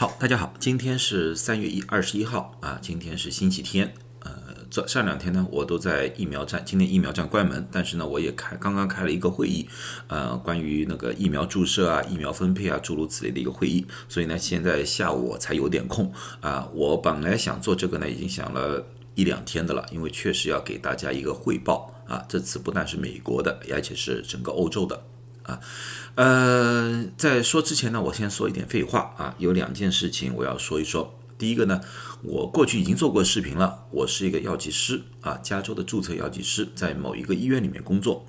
好，大家好，今天是三月一二十一号啊，今天是星期天。呃，这上两天呢，我都在疫苗站，今天疫苗站关门，但是呢，我也开刚刚开了一个会议，呃，关于那个疫苗注射啊、疫苗分配啊诸如此类的一个会议。所以呢，现在下午我才有点空啊。我本来想做这个呢，已经想了一两天的了，因为确实要给大家一个汇报啊。这次不但是美国的，而且是整个欧洲的。啊，呃，在说之前呢，我先说一点废话啊。有两件事情我要说一说。第一个呢，我过去已经做过视频了。我是一个药剂师啊，加州的注册药剂师，在某一个医院里面工作。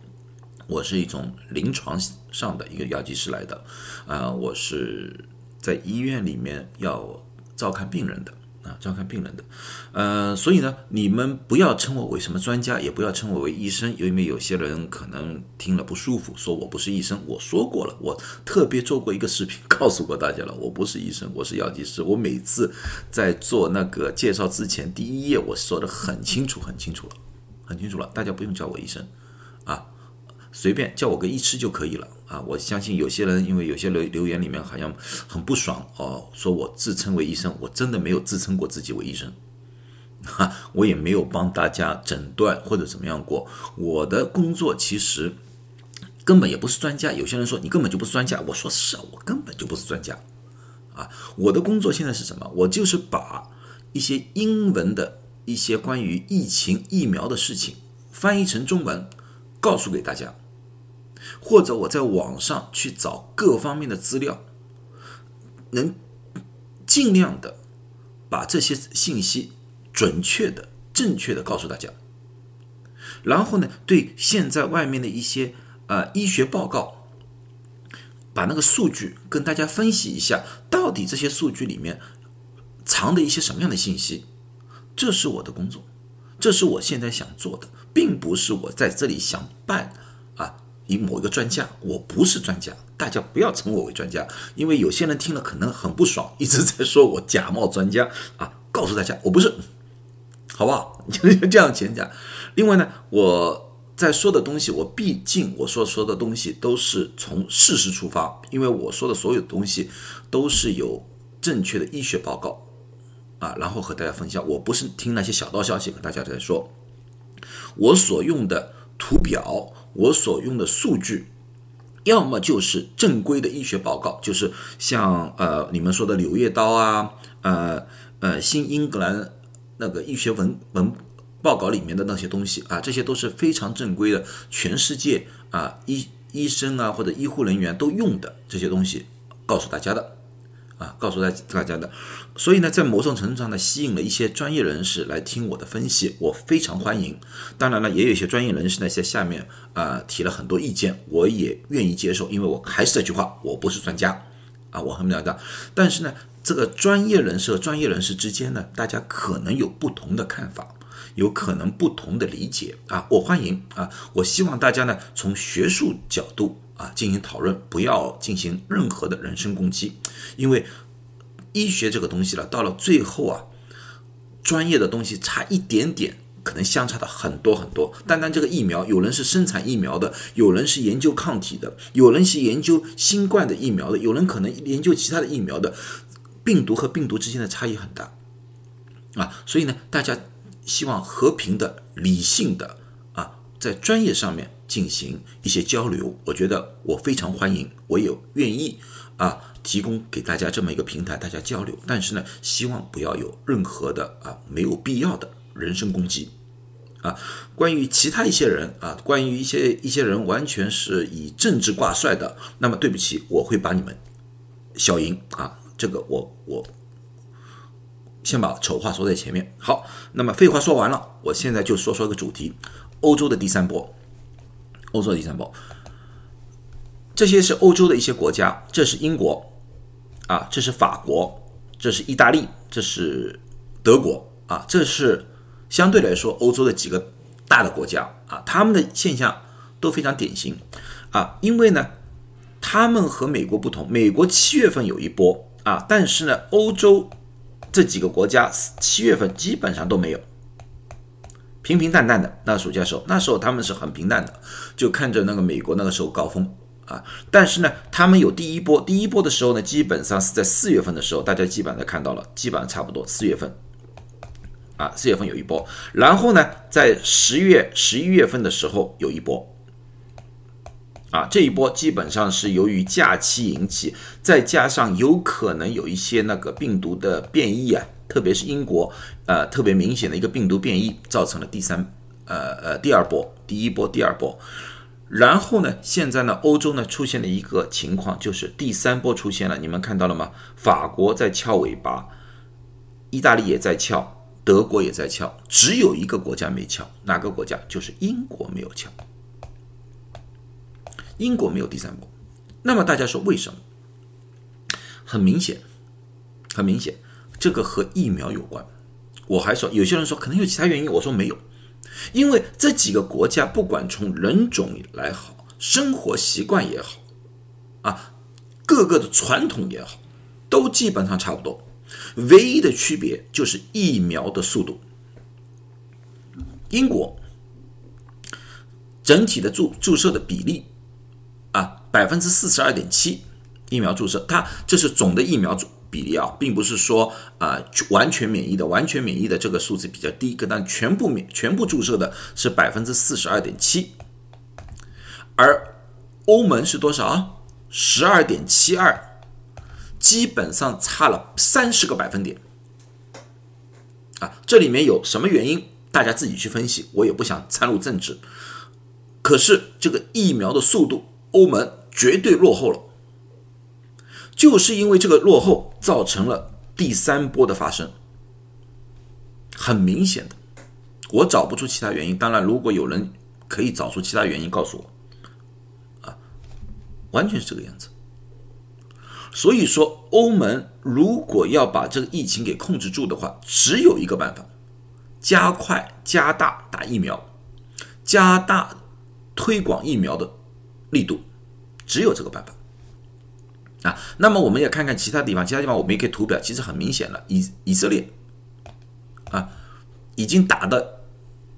我是一种临床上的一个药剂师来的啊，我是在医院里面要照看病人的。照看病人的，呃，所以呢，你们不要称我为什么专家，也不要称我为医生，因为有些人可能听了不舒服，说我不是医生。我说过了，我特别做过一个视频，告诉过大家了，我不是医生，我是药剂师。我每次在做那个介绍之前，第一页我说的很清楚，很清楚了，很清楚了，大家不用叫我医生，啊。随便叫我个医师就可以了啊！我相信有些人因为有些留留言里面好像很不爽哦，说我自称为医生，我真的没有自称过自己为医生，哈，我也没有帮大家诊断或者怎么样过。我的工作其实根本也不是专家。有些人说你根本就不是专家，我说是啊，我根本就不是专家啊。我的工作现在是什么？我就是把一些英文的一些关于疫情疫苗的事情翻译成中文。告诉给大家，或者我在网上去找各方面的资料，能尽量的把这些信息准确的、正确的告诉大家。然后呢，对现在外面的一些呃医学报告，把那个数据跟大家分析一下，到底这些数据里面藏的一些什么样的信息，这是我的工作。这是我现在想做的，并不是我在这里想办啊，以某一个专家，我不是专家，大家不要称我为专家，因为有些人听了可能很不爽，一直在说我假冒专家啊。告诉大家，我不是，好不好？就这样讲讲。另外呢，我在说的东西，我毕竟我说说的东西都是从事实出发，因为我说的所有东西都是有正确的医学报告。啊，然后和大家分享，我不是听那些小道消息和大家在说，我所用的图表，我所用的数据，要么就是正规的医学报告，就是像呃你们说的《柳叶刀》啊，呃呃新英格兰那个医学文文报告里面的那些东西啊，这些都是非常正规的，全世界啊医医生啊或者医护人员都用的这些东西，告诉大家的。啊，告诉大大家的，所以呢，在某种程度上呢，吸引了一些专业人士来听我的分析，我非常欢迎。当然了，也有一些专业人士呢在下面啊提了很多意见，我也愿意接受，因为我还是这句话，我不是专家啊，我很了解。但是呢，这个专业人士和专业人士之间呢，大家可能有不同的看法，有可能不同的理解啊，我欢迎啊，我希望大家呢从学术角度。啊，进行讨论，不要进行任何的人身攻击，因为医学这个东西了，到了最后啊，专业的东西差一点点，可能相差的很多很多。单单这个疫苗，有人是生产疫苗的，有人是研究抗体的，有人是研究新冠的疫苗的，有人可能研究其他的疫苗的，病毒和病毒之间的差异很大啊。所以呢，大家希望和平的、理性的啊，在专业上面。进行一些交流，我觉得我非常欢迎，我也愿意啊提供给大家这么一个平台，大家交流。但是呢，希望不要有任何的啊没有必要的人身攻击啊。关于其他一些人啊，关于一些一些人完全是以政治挂帅的，那么对不起，我会把你们消音啊。这个我我先把丑话说在前面。好，那么废话说完了，我现在就说说个主题：欧洲的第三波。欧洲的第三波，这些是欧洲的一些国家，这是英国，啊，这是法国，这是意大利，这是德国，啊，这是相对来说欧洲的几个大的国家，啊，他们的现象都非常典型，啊，因为呢，他们和美国不同，美国七月份有一波，啊，但是呢，欧洲这几个国家七月份基本上都没有。平平淡淡的，那暑假时候，那时候他们是很平淡的，就看着那个美国那个时候高峰啊，但是呢，他们有第一波，第一波的时候呢，基本上是在四月份的时候，大家基本上看到了，基本上差不多四月份，啊，四月份有一波，然后呢，在十月、十一月份的时候有一波，啊，这一波基本上是由于假期引起，再加上有可能有一些那个病毒的变异啊，特别是英国，呃，特别明显的一个病毒变异，造成了第三，呃呃，第二波，第一波，第二波。然后呢？现在呢？欧洲呢出现了一个情况，就是第三波出现了。你们看到了吗？法国在翘尾巴，意大利也在翘，德国也在翘，只有一个国家没翘，哪个国家？就是英国没有翘。英国没有第三波。那么大家说为什么？很明显，很明显，这个和疫苗有关。我还说，有些人说可能有其他原因，我说没有。因为这几个国家，不管从人种来好，生活习惯也好，啊，各个的传统也好，都基本上差不多。唯一的区别就是疫苗的速度。英国整体的注注射的比例，百分之四十二点七疫苗注射，它这是总的疫苗注。比例啊，并不是说啊完全免疫的，完全免疫的这个数字比较低，但全部免全部注射的是百分之四十二点七，而欧盟是多少啊？十二点七二，基本上差了三十个百分点啊！这里面有什么原因？大家自己去分析，我也不想掺入政治。可是这个疫苗的速度，欧盟绝对落后了。就是因为这个落后，造成了第三波的发生，很明显的，我找不出其他原因。当然，如果有人可以找出其他原因，告诉我，啊，完全是这个样子。所以说，欧盟如果要把这个疫情给控制住的话，只有一个办法：加快、加大打疫苗，加大推广疫苗的力度，只有这个办法。啊，那么我们也看看其他地方，其他地方我们也可以图表，其实很明显了，以以色列啊，已经打的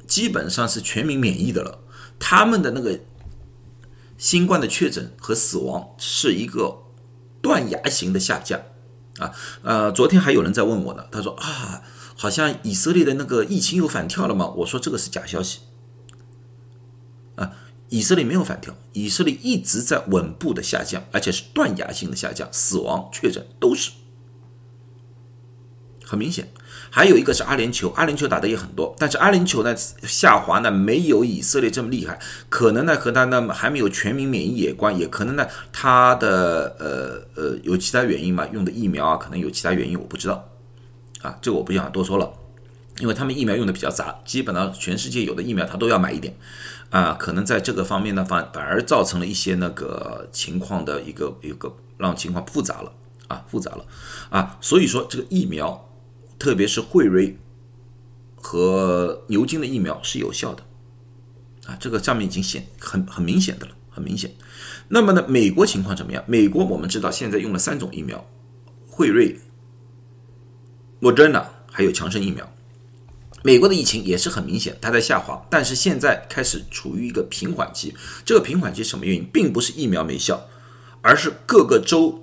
基本上是全民免疫的了，他们的那个新冠的确诊和死亡是一个断崖型的下降啊，呃，昨天还有人在问我呢，他说啊，好像以色列的那个疫情又反跳了吗？我说这个是假消息。以色列没有反跳，以色列一直在稳步的下降，而且是断崖性的下降，死亡确诊都是很明显。还有一个是阿联酋，阿联酋打的也很多，但是阿联酋呢下滑呢没有以色列这么厉害，可能呢和他呢还没有全民免疫有关，也可能呢他的呃呃有其他原因嘛，用的疫苗啊可能有其他原因，我不知道啊，这个我不想多说了，因为他们疫苗用的比较杂，基本上全世界有的疫苗他都要买一点。啊，可能在这个方面呢，反反而造成了一些那个情况的一个一个让情况复杂了啊，复杂了啊，所以说这个疫苗，特别是辉瑞和牛津的疫苗是有效的啊，这个上面已经显很很明显的了，很明显。那么呢，美国情况怎么样？美国我们知道现在用了三种疫苗，辉瑞、莫德纳还有强生疫苗。美国的疫情也是很明显，它在下滑，但是现在开始处于一个平缓期。这个平缓期什么原因？并不是疫苗没效，而是各个州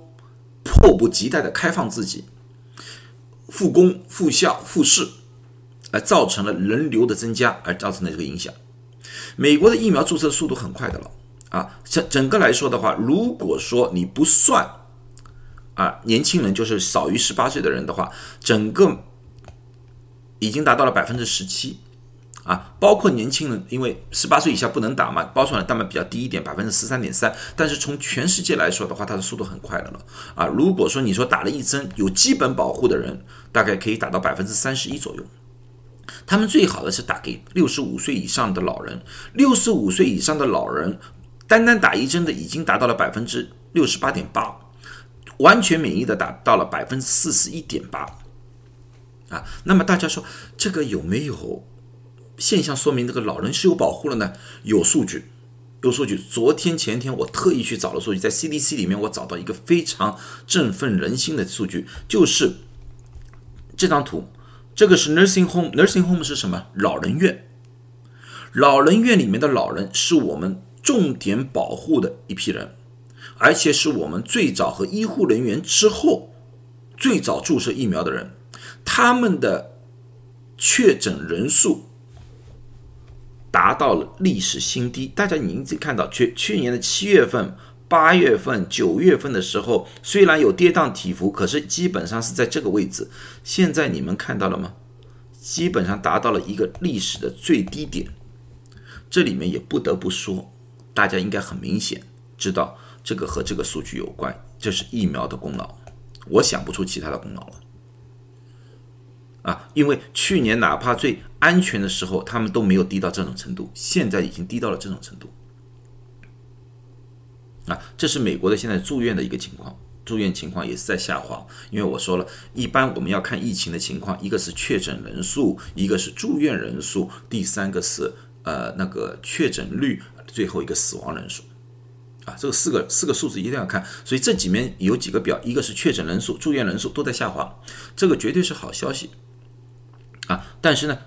迫不及待的开放自己，复工复校复试，而造成了人流的增加，而造成的这个影响。美国的疫苗注册速度很快的了啊，整整个来说的话，如果说你不算啊年轻人，就是少于十八岁的人的话，整个。已经达到了百分之十七，啊，包括年轻人，因为十八岁以下不能打嘛，包出来的蛋白比较低一点，百分之十三点三。但是从全世界来说的话，它的速度很快的了，啊，如果说你说打了一针有基本保护的人，大概可以打到百分之三十一左右。他们最好的是打给六十五岁以上的老人，六十五岁以上的老人，单单打一针的已经达到了百分之六十八点八，完全免疫的达到了百分之四十一点八。啊，那么大家说这个有没有现象说明这个老人是有保护了呢？有数据，有数据。昨天前天我特意去找了数据，在 CDC 里面我找到一个非常振奋人心的数据，就是这张图，这个是 nursing home，nursing home 是什么？老人院。老人院里面的老人是我们重点保护的一批人，而且是我们最早和医护人员之后最早注射疫苗的人，他们的确诊人数达到了历史新低。大家您自己看到，去去年的七月份、八月份、九月份的时候，虽然有跌宕起伏，可是基本上是在这个位置。现在你们看到了吗？基本上达到了一个历史的最低点。这里面也不得不说，大家应该很明显知道，这个和这个数据有关，这是疫苗的功劳。我想不出其他的功劳了。啊，因为去年哪怕最安全的时候，他们都没有低到这种程度，现在已经低到了这种程度。啊，这是美国的现在住院的一个情况，住院情况也是在下滑。因为我说了一般我们要看疫情的情况，一个是确诊人数，一个是住院人数，第三个是呃那个确诊率，最后一个死亡人数。啊，这个四个四个数字一定要看。所以这几面有几个表，一个是确诊人数、住院人数都在下滑，这个绝对是好消息。但是呢，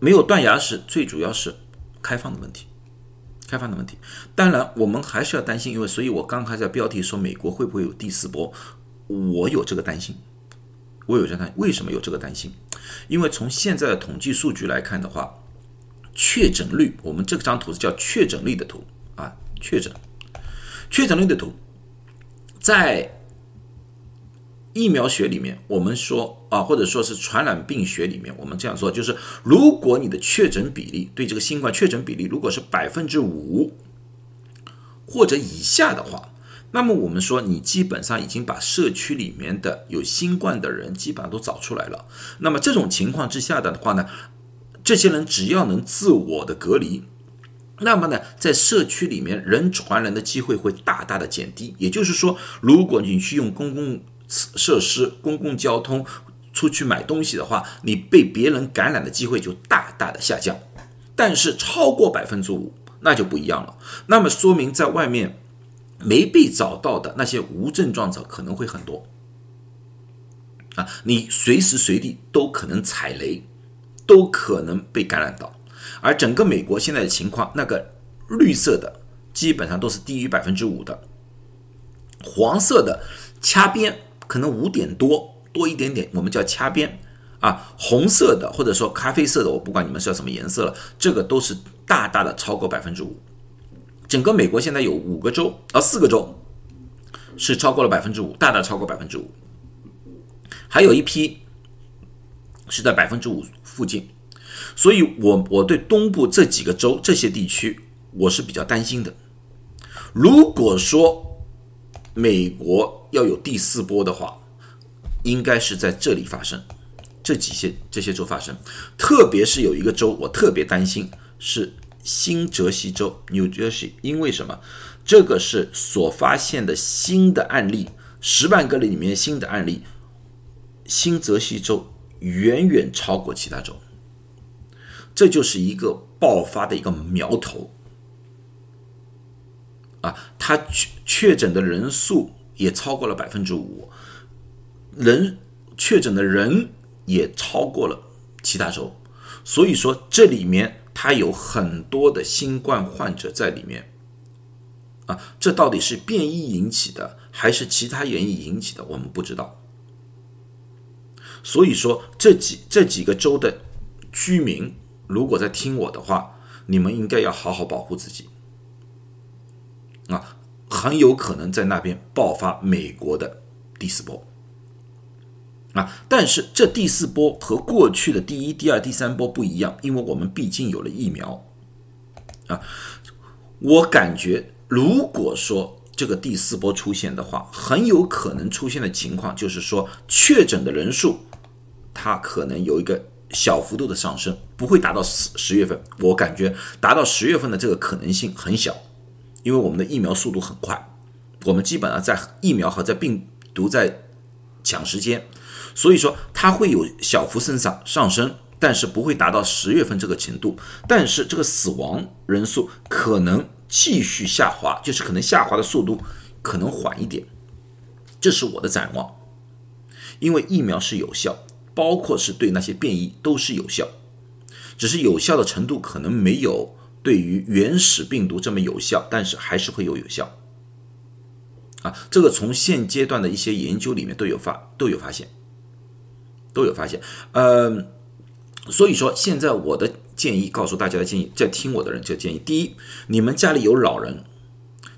没有断崖式，最主要是开放的问题，开放的问题。当然，我们还是要担心，因为所以我刚才在标题说美国会不会有第四波，我有这个担心，我有这担，为什么有这个担心？因为从现在的统计数据来看的话，确诊率，我们这张图是叫确诊率的图啊，确诊，确诊率的图，在。疫苗学里面，我们说啊，或者说是传染病学里面，我们这样说，就是如果你的确诊比例对这个新冠确诊比例如果是百分之五或者以下的话，那么我们说你基本上已经把社区里面的有新冠的人基本上都找出来了。那么这种情况之下的话呢，这些人只要能自我的隔离，那么呢，在社区里面人传人的机会会大大的减低。也就是说，如果你去用公共设施、公共交通出去买东西的话，你被别人感染的机会就大大的下降。但是超过百分之五，那就不一样了。那么说明在外面没被找到的那些无症状者可能会很多啊！你随时随地都可能踩雷，都可能被感染到。而整个美国现在的情况，那个绿色的基本上都是低于百分之五的，黄色的掐边。可能五点多多一点点，我们叫掐边啊，红色的或者说咖啡色的，我不管你们是要什么颜色了，这个都是大大的超过百分之五。整个美国现在有五个州啊，四个州是超过了百分之五，大大超过百分之五，还有一批是在百分之五附近，所以我我对东部这几个州这些地区我是比较担心的。如果说美国要有第四波的话，应该是在这里发生，这几些这些州发生，特别是有一个州我特别担心是新泽西州 （New Jersey），因为什么？这个是所发现的新的案例，十万个里面新的案例，新泽西州远远超过其他州，这就是一个爆发的一个苗头。啊，他确确诊的人数也超过了百分之五，人确诊的人也超过了其他州，所以说这里面它有很多的新冠患者在里面。啊，这到底是变异引起的还是其他原因引起的，我们不知道。所以说这几这几个州的居民，如果在听我的话，你们应该要好好保护自己。啊，很有可能在那边爆发美国的第四波啊！但是这第四波和过去的第一、第二、第三波不一样，因为我们毕竟有了疫苗啊。我感觉，如果说这个第四波出现的话，很有可能出现的情况就是说，确诊的人数它可能有一个小幅度的上升，不会达到十十月份。我感觉达到十月份的这个可能性很小。因为我们的疫苗速度很快，我们基本上在疫苗和在病毒在抢时间，所以说它会有小幅增长上升，但是不会达到十月份这个程度。但是这个死亡人数可能继续下滑，就是可能下滑的速度可能缓一点，这是我的展望。因为疫苗是有效，包括是对那些变异都是有效，只是有效的程度可能没有。对于原始病毒这么有效，但是还是会有有效。啊，这个从现阶段的一些研究里面都有发都有发现，都有发现。呃，所以说现在我的建议，告诉大家的建议，在听我的人就建议：第一，你们家里有老人，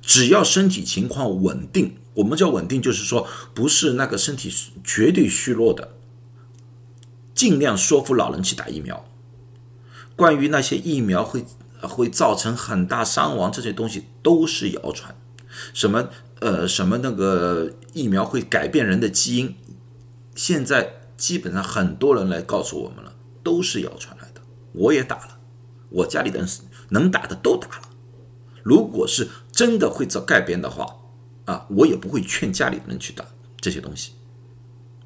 只要身体情况稳定，我们叫稳定，就是说不是那个身体绝对虚弱的，尽量说服老人去打疫苗。关于那些疫苗会会造成很大伤亡这些东西都是谣传，什么呃什么那个疫苗会改变人的基因，现在基本上很多人来告诉我们了，都是谣传来的。我也打了，我家里的人能打的都打了。如果是真的会造改变的话，啊，我也不会劝家里人去打这些东西，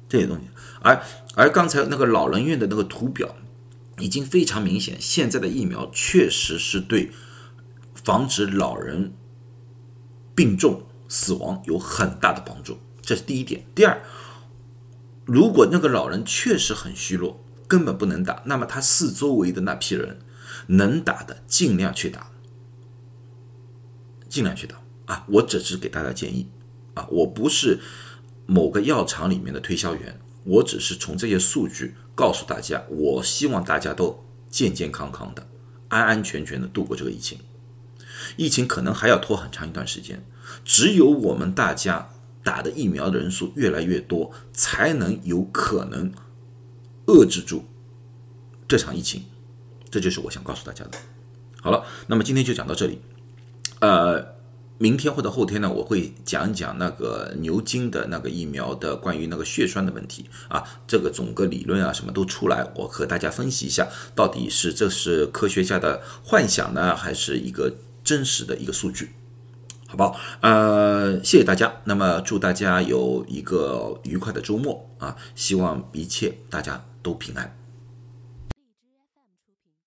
这些东西。而而刚才那个老人院的那个图表。已经非常明显，现在的疫苗确实是对防止老人病重死亡有很大的帮助，这是第一点。第二，如果那个老人确实很虚弱，根本不能打，那么他四周围的那批人能打的尽量去打，尽量去打啊！我只是给大家建议啊，我不是某个药厂里面的推销员，我只是从这些数据。告诉大家，我希望大家都健健康康的、安安全全的度过这个疫情。疫情可能还要拖很长一段时间，只有我们大家打的疫苗的人数越来越多，才能有可能遏制住这场疫情。这就是我想告诉大家的。好了，那么今天就讲到这里。呃。明天或者后天呢，我会讲一讲那个牛津的那个疫苗的关于那个血栓的问题啊，这个整个理论啊什么都出来，我和大家分析一下，到底是这是科学家的幻想呢，还是一个真实的一个数据？好不好？呃，谢谢大家，那么祝大家有一个愉快的周末啊，希望一切大家都平安。